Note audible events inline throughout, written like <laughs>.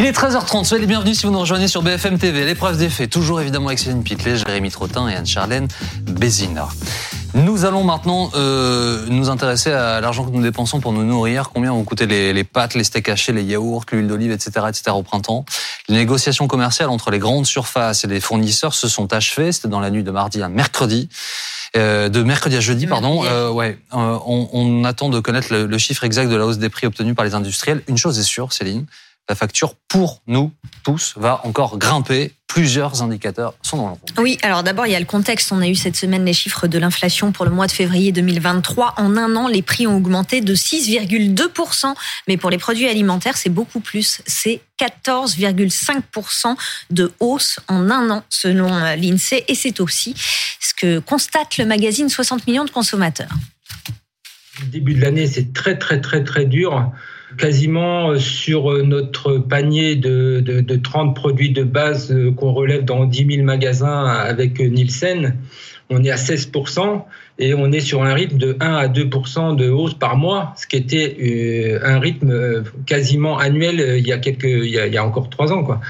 Il est 13h30, soyez les bienvenus si vous nous rejoignez sur BFM TV. L'épreuve des faits, toujours évidemment avec Céline Pitlet, Jérémy Trottin et Anne-Charlène Bézina. Nous allons maintenant euh, nous intéresser à l'argent que nous dépensons pour nous nourrir. Combien vont coûter les, les pâtes, les steaks hachés, les yaourts, l'huile d'olive, etc., etc. au printemps. Les négociations commerciales entre les grandes surfaces et les fournisseurs se sont achevées. C'était dans la nuit de mardi à mercredi. Euh, de mercredi à jeudi, pardon. Euh, ouais, on, on, attend de connaître le, le chiffre exact de la hausse des prix obtenus par les industriels. Une chose est sûre, Céline, la facture pour nous tous va encore grimper. Plusieurs indicateurs sont dans le rouge. Oui, alors d'abord, il y a le contexte. On a eu cette semaine les chiffres de l'inflation pour le mois de février 2023. En un an, les prix ont augmenté de 6,2%. Mais pour les produits alimentaires, c'est beaucoup plus. C'est 14,5% de hausse en un an, selon l'INSEE. Et c'est aussi ce que constate le magazine 60 millions de consommateurs. Le début de l'année, c'est très, très, très, très dur quasiment sur notre panier de, de, de 30 produits de base qu'on relève dans 10 000 magasins avec Nielsen, on est à 16% et on est sur un rythme de 1 à 2% de hausse par mois, ce qui était un rythme quasiment annuel il y a, quelques, il y a, il y a encore trois ans. Quoi.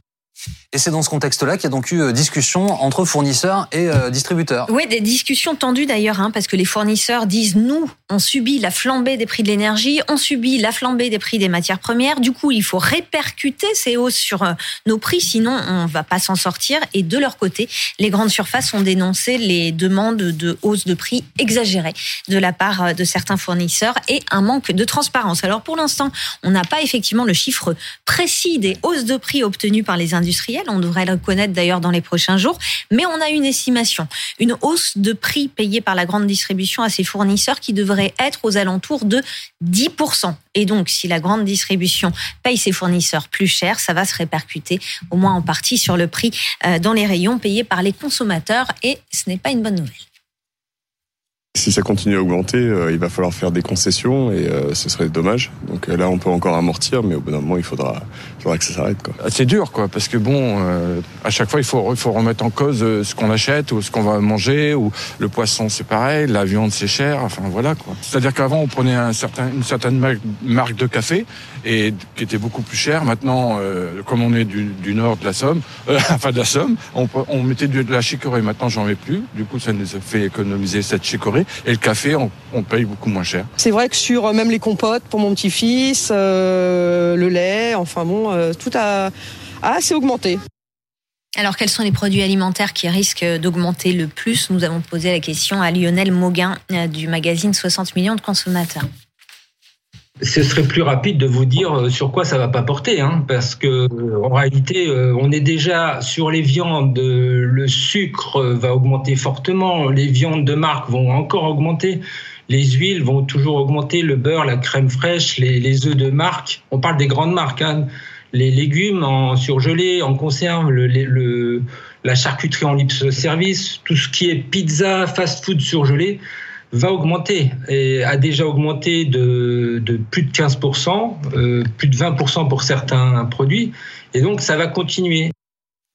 Et c'est dans ce contexte-là qu'il y a donc eu discussion entre fournisseurs et euh, distributeurs. Oui, des discussions tendues d'ailleurs, hein, parce que les fournisseurs disent nous, on subit la flambée des prix de l'énergie, on subit la flambée des prix des matières premières. Du coup, il faut répercuter ces hausses sur euh, nos prix, sinon on va pas s'en sortir. Et de leur côté, les grandes surfaces ont dénoncé les demandes de hausse de prix exagérées de la part euh, de certains fournisseurs et un manque de transparence. Alors pour l'instant, on n'a pas effectivement le chiffre précis des hausses de prix obtenues par les On devrait le connaître d'ailleurs dans les prochains jours. Mais on a une estimation, une hausse de prix payée par la grande distribution à ses fournisseurs qui devrait être aux alentours de 10%. Et donc, si la grande distribution paye ses fournisseurs plus cher, ça va se répercuter au moins en partie sur le prix dans les rayons payés par les consommateurs. Et ce n'est pas une bonne nouvelle. Si ça continue à augmenter, euh, il va falloir faire des concessions et euh, ce serait dommage. Donc euh, là, on peut encore amortir, mais au bout d'un moment, il faudra, il faudra que ça s'arrête. C'est dur, quoi, parce que bon, euh, à chaque fois, il faut, il faut remettre en cause ce qu'on achète ou ce qu'on va manger, ou le poisson, c'est pareil, la viande, c'est cher. Enfin voilà, quoi. C'est-à-dire qu'avant, on prenait un certain, une certaine marque de café et qui était beaucoup plus cher. Maintenant, euh, comme on est du, du, nord de la Somme, euh, <laughs> enfin de la Somme, on, on mettait de la chicorée. Maintenant, j'en mets plus. Du coup, ça nous a fait économiser cette chicorée. Et le café, on, on paye beaucoup moins cher. C'est vrai que sur même les compotes pour mon petit-fils, euh, le lait, enfin bon, euh, tout a, a assez augmenté. Alors, quels sont les produits alimentaires qui risquent d'augmenter le plus Nous avons posé la question à Lionel Mauguin du magazine 60 millions de consommateurs ce serait plus rapide de vous dire sur quoi ça va pas porter, hein, parce que en réalité, on est déjà sur les viandes, le sucre va augmenter fortement, les viandes de marque vont encore augmenter, les huiles vont toujours augmenter, le beurre, la crème fraîche, les, les œufs de marque. On parle des grandes marques, hein, les légumes en surgelé, en conserve, le, le, la charcuterie en libre service, tout ce qui est pizza, fast-food surgelé va augmenter et a déjà augmenté de, plus de 15%, euh, plus de 20% pour certains produits. Et donc, ça va continuer.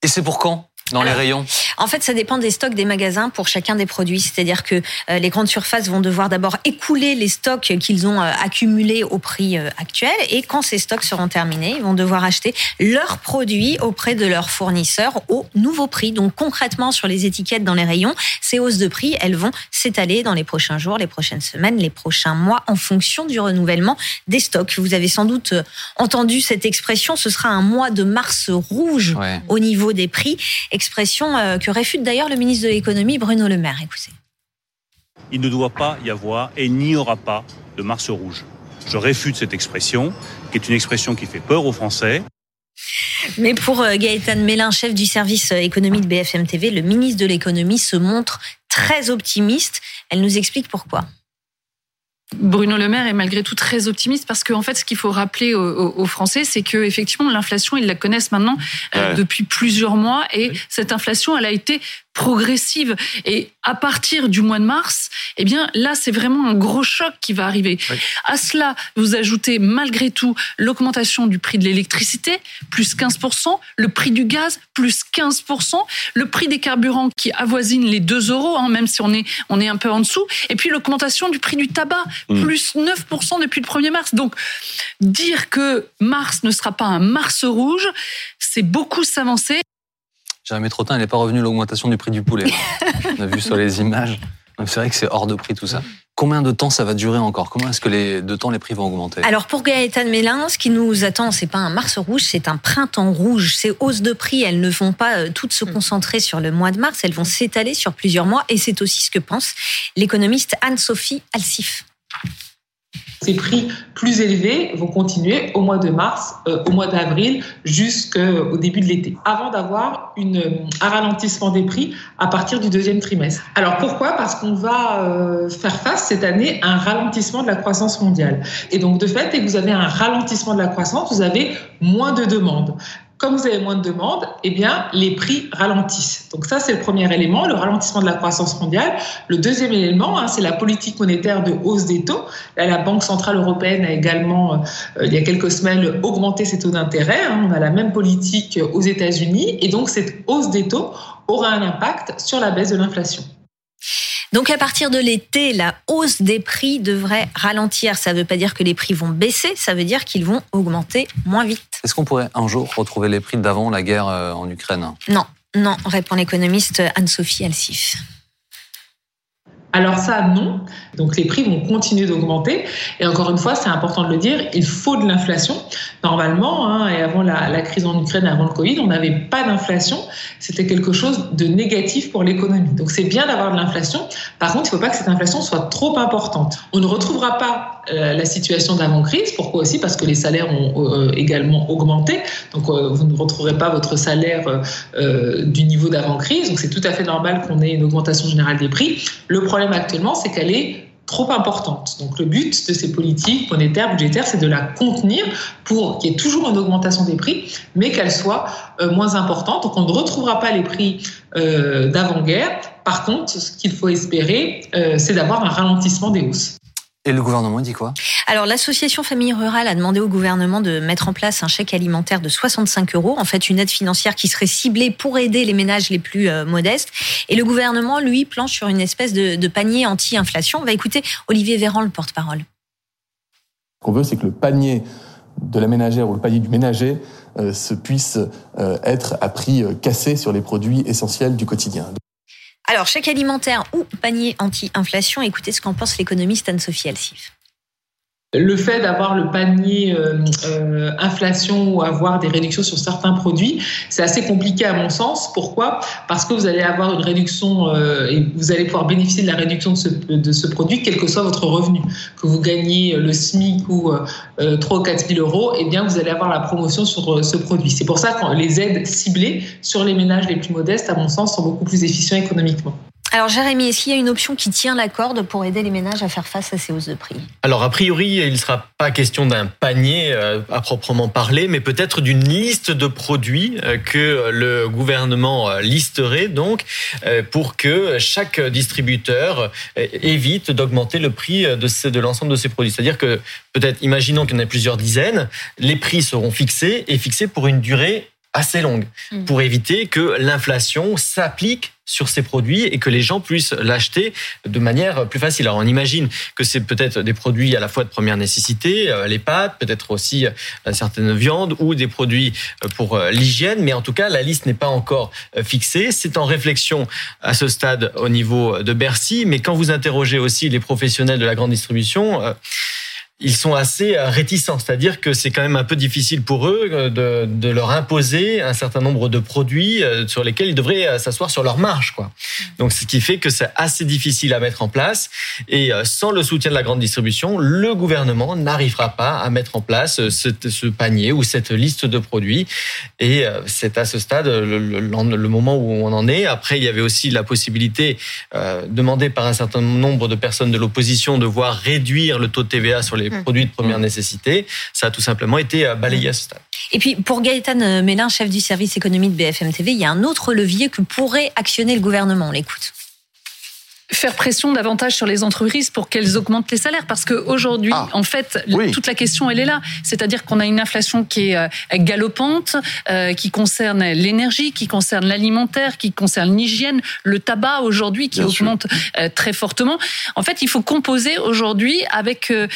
Et c'est pour quand? Dans Alors, les rayons En fait, ça dépend des stocks des magasins pour chacun des produits. C'est-à-dire que euh, les grandes surfaces vont devoir d'abord écouler les stocks qu'ils ont euh, accumulés au prix euh, actuel. Et quand ces stocks seront terminés, ils vont devoir acheter leurs produits auprès de leurs fournisseurs au nouveau prix. Donc concrètement, sur les étiquettes dans les rayons, ces hausses de prix, elles vont s'étaler dans les prochains jours, les prochaines semaines, les prochains mois, en fonction du renouvellement des stocks. Vous avez sans doute entendu cette expression. Ce sera un mois de mars rouge ouais. au niveau des prix expression euh, que réfute d'ailleurs le ministre de l'économie Bruno Le Maire. Écoutez. Il ne doit pas y avoir et n'y aura pas de mars rouge. Je réfute cette expression, qui est une expression qui fait peur aux Français. Mais pour euh, Gaëtan Mélin, chef du service euh, économie de BFM TV, le ministre de l'économie se montre très optimiste. Elle nous explique pourquoi. Bruno Le Maire est malgré tout très optimiste parce qu'en en fait, ce qu'il faut rappeler aux, aux Français, c'est que effectivement l'inflation, ils la connaissent maintenant euh, depuis plusieurs mois et oui. cette inflation, elle a été progressive. Et à partir du mois de mars, eh bien là, c'est vraiment un gros choc qui va arriver. À cela, vous ajoutez malgré tout l'augmentation du prix de l'électricité, plus 15%, le prix du gaz, plus 15%, le prix des carburants qui avoisine les 2 euros, hein, même si on est, on est un peu en dessous, et puis l'augmentation du prix du tabac, mmh. plus 9% depuis le 1er mars. Donc, dire que mars ne sera pas un mars rouge, c'est beaucoup s'avancer. Jérémy Trottin, il n'est pas revenu l'augmentation du prix du poulet. <laughs> On a vu sur les images. C'est vrai que c'est hors de prix tout ça. Combien de temps ça va durer encore? Comment est-ce que les, de temps les prix vont augmenter? Alors pour Gaëtan Mélin, ce qui nous attend, c'est pas un mars rouge, c'est un printemps rouge. Ces hausses de prix, elles ne vont pas euh, toutes se concentrer sur le mois de mars, elles vont s'étaler sur plusieurs mois. Et c'est aussi ce que pense l'économiste Anne-Sophie Alsif. Ces prix plus élevés vont continuer au mois de mars, euh, au mois d'avril, jusqu'au début de l'été, avant d'avoir un ralentissement des prix à partir du deuxième trimestre. Alors pourquoi? Parce qu'on va euh, faire face cette année à un ralentissement de la croissance mondiale. Et donc de fait, dès que vous avez un ralentissement de la croissance, vous avez moins de demandes comme vous avez moins de demandes, eh bien, les prix ralentissent. Donc ça, c'est le premier élément, le ralentissement de la croissance mondiale. Le deuxième élément, hein, c'est la politique monétaire de hausse des taux. La Banque centrale européenne a également, euh, il y a quelques semaines, augmenté ses taux d'intérêt. Hein. On a la même politique aux États-Unis, et donc cette hausse des taux aura un impact sur la baisse de l'inflation. Donc à partir de l'été, la hausse des prix devrait ralentir. Ça ne veut pas dire que les prix vont baisser, ça veut dire qu'ils vont augmenter moins vite. Est-ce qu'on pourrait un jour retrouver les prix d'avant la guerre euh, en Ukraine? Non, non, répond l'économiste Anne-Sophie Alsif. Alors ça, non. Donc les prix vont continuer d'augmenter. Et encore une fois, c'est important de le dire, il faut de l'inflation. Normalement, hein, et avant la, crise en Ukraine, avant le Covid, on n'avait pas d'inflation. C'était quelque chose de négatif pour l'économie. Donc c'est bien d'avoir de l'inflation. Par contre, il ne faut pas que cette inflation soit trop importante. On ne retrouvera pas euh, la situation d'avant-crise. Pourquoi aussi? Parce que les salaires ont euh, également augmenté. Donc euh, vous ne retrouverez pas votre salaire du niveau d'avant-crise. Donc c'est tout à fait normal qu'on ait une augmentation générale des prix. Le actuellement, c'est qu'elle est trop importante. Donc le but de ces politiques monétaires, budgétaires, c'est de la contenir pour qu'il y ait toujours une augmentation des prix, mais qu'elle soit euh, moins importante. Donc on ne retrouvera pas les prix euh, d'avant-guerre. Par contre, ce qu'il faut espérer, euh, c'est d'avoir un ralentissement des hausses. Et le gouvernement dit quoi? Alors l'association Famille Rurale a demandé au gouvernement de mettre en place un chèque alimentaire de 65 euros, en fait une aide financière qui serait ciblée pour aider les ménages les plus euh, modestes. Et le gouvernement, lui, planche sur une espèce de, panier anti-inflation. On va écouter Olivier Véran, le porte-parole. Ce qu'on veut, c'est que le panier de la ménagère ou le panier du ménager euh, se puisse euh, être à prix cassé sur les produits essentiels du quotidien. Alors, chèque alimentaire ou panier anti-inflation, écoutez ce qu'en pense l'économiste Anne-Sophie Alsif le fait d'avoir le panier euh, euh, inflation ou avoir des réductions sur certains produits, c'est assez compliqué à mon sens. Pourquoi? Parce que vous allez avoir une réduction euh, et vous allez pouvoir bénéficier de la réduction de ce, produit, quel que soit votre revenu. Que vous gagnez le SMIC ou 3 ou 4 000 euros, eh bien, vous allez avoir la promotion sur ce produit. C'est pour ça que les aides ciblées sur les ménages les plus modestes, à mon sens, sont beaucoup plus efficients économiquement. Alors Jérémy, est-ce qu'il y a une option qui tient la corde pour aider les ménages à faire face à ces hausses de prix? Alors a priori, il ne sera pas question d'un panier euh, à proprement parler, mais peut-être d'une liste de produits euh, que le gouvernement euh, listerait donc pour que chaque distributeur évite d'augmenter le prix de, de l'ensemble de ces produits. C'est-à-dire que peut-être, imaginons qu'il y en ait plusieurs dizaines, les prix seront fixés et fixés pour une durée assez longue mmh. pour éviter que l'inflation s'applique sur ces produits et que les gens puissent l'acheter de manière plus facile. Alors on imagine que c'est peut-être des produits à la fois de première nécessité, euh, les pâtes, peut-être aussi euh, certaines viandes ou des produits euh, pour l'hygiène, mais en tout cas la liste n'est pas encore fixée. C'est en réflexion à ce stade au niveau de Bercy, mais quand vous interrogez aussi les professionnels de la grande distribution, ils sont assez euh, réticents, c'est-à-dire que c'est quand même un peu difficile pour eux euh, de, leur imposer un certain nombre de produits euh, sur lesquels ils devraient s'asseoir sur leur marge, quoi. Donc, ce qui fait que c'est assez difficile à mettre en place. Et sans le soutien de la grande distribution, le gouvernement n'arrivera pas à mettre en place ce, panier ou cette liste de produits. Et c'est à ce stade le, moment où on en est. Après, il y avait aussi la possibilité demandée par un certain nombre de personnes de l'opposition de voir réduire le taux de TVA sur les les Mmh. produits de première nécessité. Ça a tout simplement été euh, balayé à ce stade. Et puis pour Gaëtan Mélin, chef du service économie de BFM TV, il y a un autre levier que pourrait actionner le gouvernement. On l'écoute. Faire pression davantage sur les entreprises pour qu'elles augmentent les salaires parce qu'aujourd'hui, Ah, en fait, oui. toute la question, elle est là. C'est-à-dire qu'on a une inflation qui est euh, galopante, euh, qui concerne l'énergie, qui concerne l'alimentaire, qui concerne l'hygiène, le tabac aujourd'hui qui Bien augmente euh, très fortement. En fait, il faut composer aujourd'hui avec euh,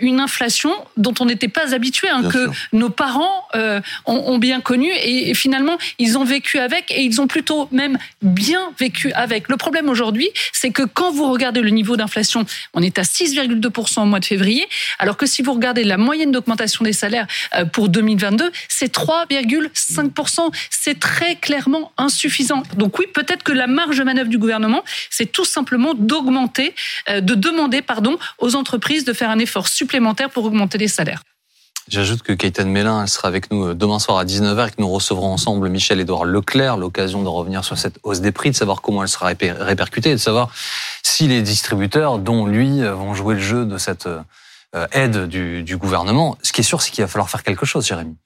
une inflation dont on n'était pas habitué, hein, que sûr. nos parents ont, ont bien connu et, et finalement ils ont vécu avec et ils ont plutôt même bien vécu avec. Le problème aujourd'hui, c'est que quand vous regardez le niveau d'inflation, on est à 6,2% au mois de février, alors que si vous regardez la moyenne d'augmentation des salaires euh, pour 2022, c'est 3,5%. C'est très clairement insuffisant. Donc oui, peut-être que la marge de manœuvre du gouvernement, c'est tout simplement d'augmenter, euh, de demander, pardon, aux entreprises de faire un effort supplémentaire pour augmenter les salaires. J'ajoute que Kayten Mélin elle sera avec nous euh, demain soir à 19h et que nous recevrons ensemble Michel-Édouard Leclerc, l'occasion de revenir sur cette hausse des prix, de savoir comment elle sera répercutée et de savoir si les distributeurs, dont lui, euh, vont jouer le jeu de cette euh, aide du, du gouvernement. Ce qui est sûr, c'est qu'il va falloir faire quelque chose, Jérémy.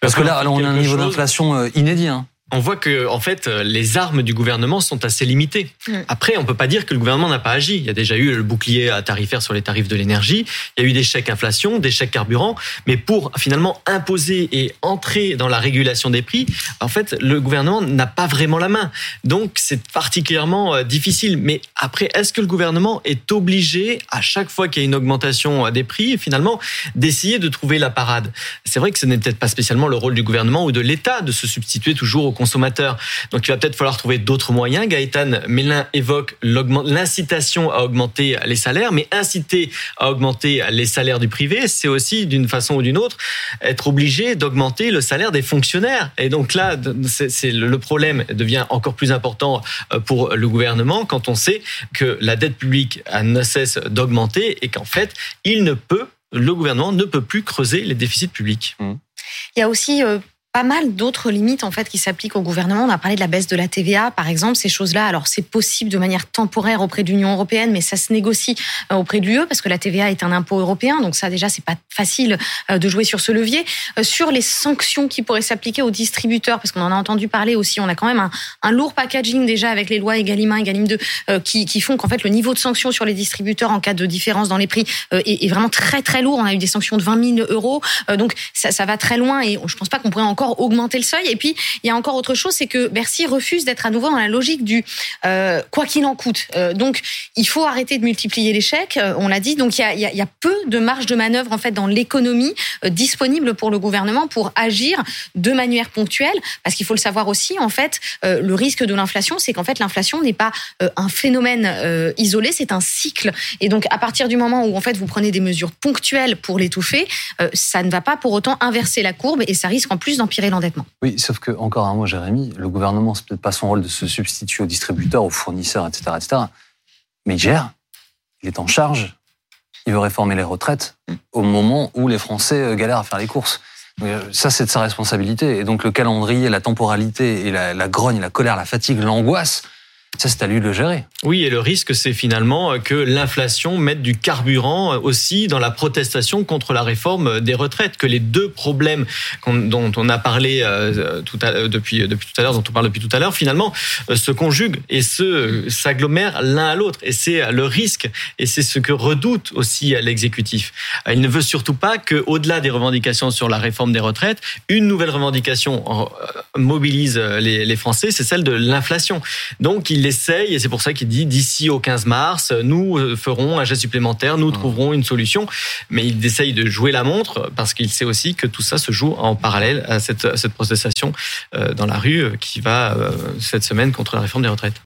Parce que là, alors, on a un niveau d'inflation inédit. Hein. On voit que, en fait, euh, les armes du gouvernement sont assez limitées. Mm. Après, on peut pas dire que le gouvernement n'a pas agi. Il y a déjà eu le bouclier à tarifaire sur les tarifs de l'énergie. Il y a eu des chèques inflation, des chèques carburant. Mais pour finalement imposer et entrer dans la régulation des prix, en fait, le gouvernement n'a pas vraiment la main. Donc, c'est particulièrement euh, difficile. Mais après, est-ce que le gouvernement est obligé, à chaque fois qu'il y a une augmentation euh, des prix, finalement, d'essayer de trouver la parade? C'est vrai que ce n'est peut-être pas spécialement le rôle du gouvernement ou de l'État de se substituer toujours aux consommateurs. Donc il va peut-être falloir trouver d'autres moyens. Gaëtan Mélin évoque l'incitation à augmenter les salaires, mais inciter à augmenter les salaires du privé, c'est aussi d'une façon ou d'une autre être obligé d'augmenter le salaire des fonctionnaires. Et donc là, c'est le problème devient encore plus important euh, pour le gouvernement quand on sait que la dette publique ne cesse d'augmenter et qu'en fait, il ne peut, le gouvernement ne peut plus creuser les déficits publics. Il y a aussi euh, pas mal d'autres limites en fait qui s'appliquent au gouvernement. On a parlé de la baisse de la TVA, par exemple, ces choses-là. Alors c'est possible de manière temporaire auprès de l'Union européenne, mais ça se négocie euh, auprès de l'UE parce que la TVA est un impôt européen. Donc ça déjà c'est pas facile euh, de jouer sur ce levier. Euh, Sur les sanctions qui pourraient s'appliquer aux distributeurs, parce qu'on en a entendu parler aussi. On a quand même un, lourd packaging déjà avec les lois Egalim 1, Egalim 2 euh, qui, font qu'en fait le niveau de sanctions sur les distributeurs en cas de différence dans les prix est, vraiment très très lourd. On a eu des sanctions de 20 000 euros, donc ça, va très loin et je pense pas qu'on pourrait encore augmenter le seuil. Et puis il y a encore autre chose, c'est que Bercy refuse d'être à nouveau dans la logique du euh, quoi qu'il en coûte. Euh, donc il faut arrêter de multiplier chèques, euh, on l'a dit. Donc il y a, peu de marge de manœuvre en fait dans l'économie disponible pour le gouvernement pour agir de manière ponctuelle, parce qu'il faut le savoir aussi en fait, le risque de l'inflation, c'est qu'en fait l'inflation n'est pas un phénomène isolé, c'est un cycle. Et donc à partir du moment où en fait vous prenez des mesures ponctuelles pour l'étouffer, ça ne va pas pour autant inverser la courbe et ça risque en plus l'endettement. Oui, sauf que, encore un mot, Jérémy, le gouvernement, c'est peut-être pas son rôle de se substituer aux distributeurs, aux fournisseurs, etc., etc. Mais il gère, il est en charge, il veut réformer les retraites au moment où les Français euh, galèrent à faire les courses. Euh, Ça, c'est de sa responsabilité. Et donc, le calendrier, la temporalité et la, la grogne, la colère, la fatigue, l'angoisse, ça, c'est à lui de le gérer. Oui, et le risque, c'est finalement que l'inflation mette du carburant aussi dans la protestation contre la réforme des retraites, que les deux problèmes dont on a parlé euh, depuis, depuis tout à l'heure, dont on parle depuis tout à l'heure, finalement, euh, se conjuguent et se s'agglomèrent l'un à l'autre. Et c'est le risque, et c'est ce que redoute aussi l'exécutif. Il ne veut surtout pas que, au-delà des revendications sur la réforme des retraites, une nouvelle revendication euh, mobilise les, les Français, c'est celle de l'inflation. Donc il essaye, et c'est pour ça qu'il dit d'ici au 15 mars, nous euh, ferons un geste supplémentaire, nous trouverons une solution. Mais il essaye de jouer la montre parce qu'il sait aussi que tout ça se joue en parallèle à cette, à cette protestation euh, dans la rue euh, qui va cette semaine contre la réforme des retraites.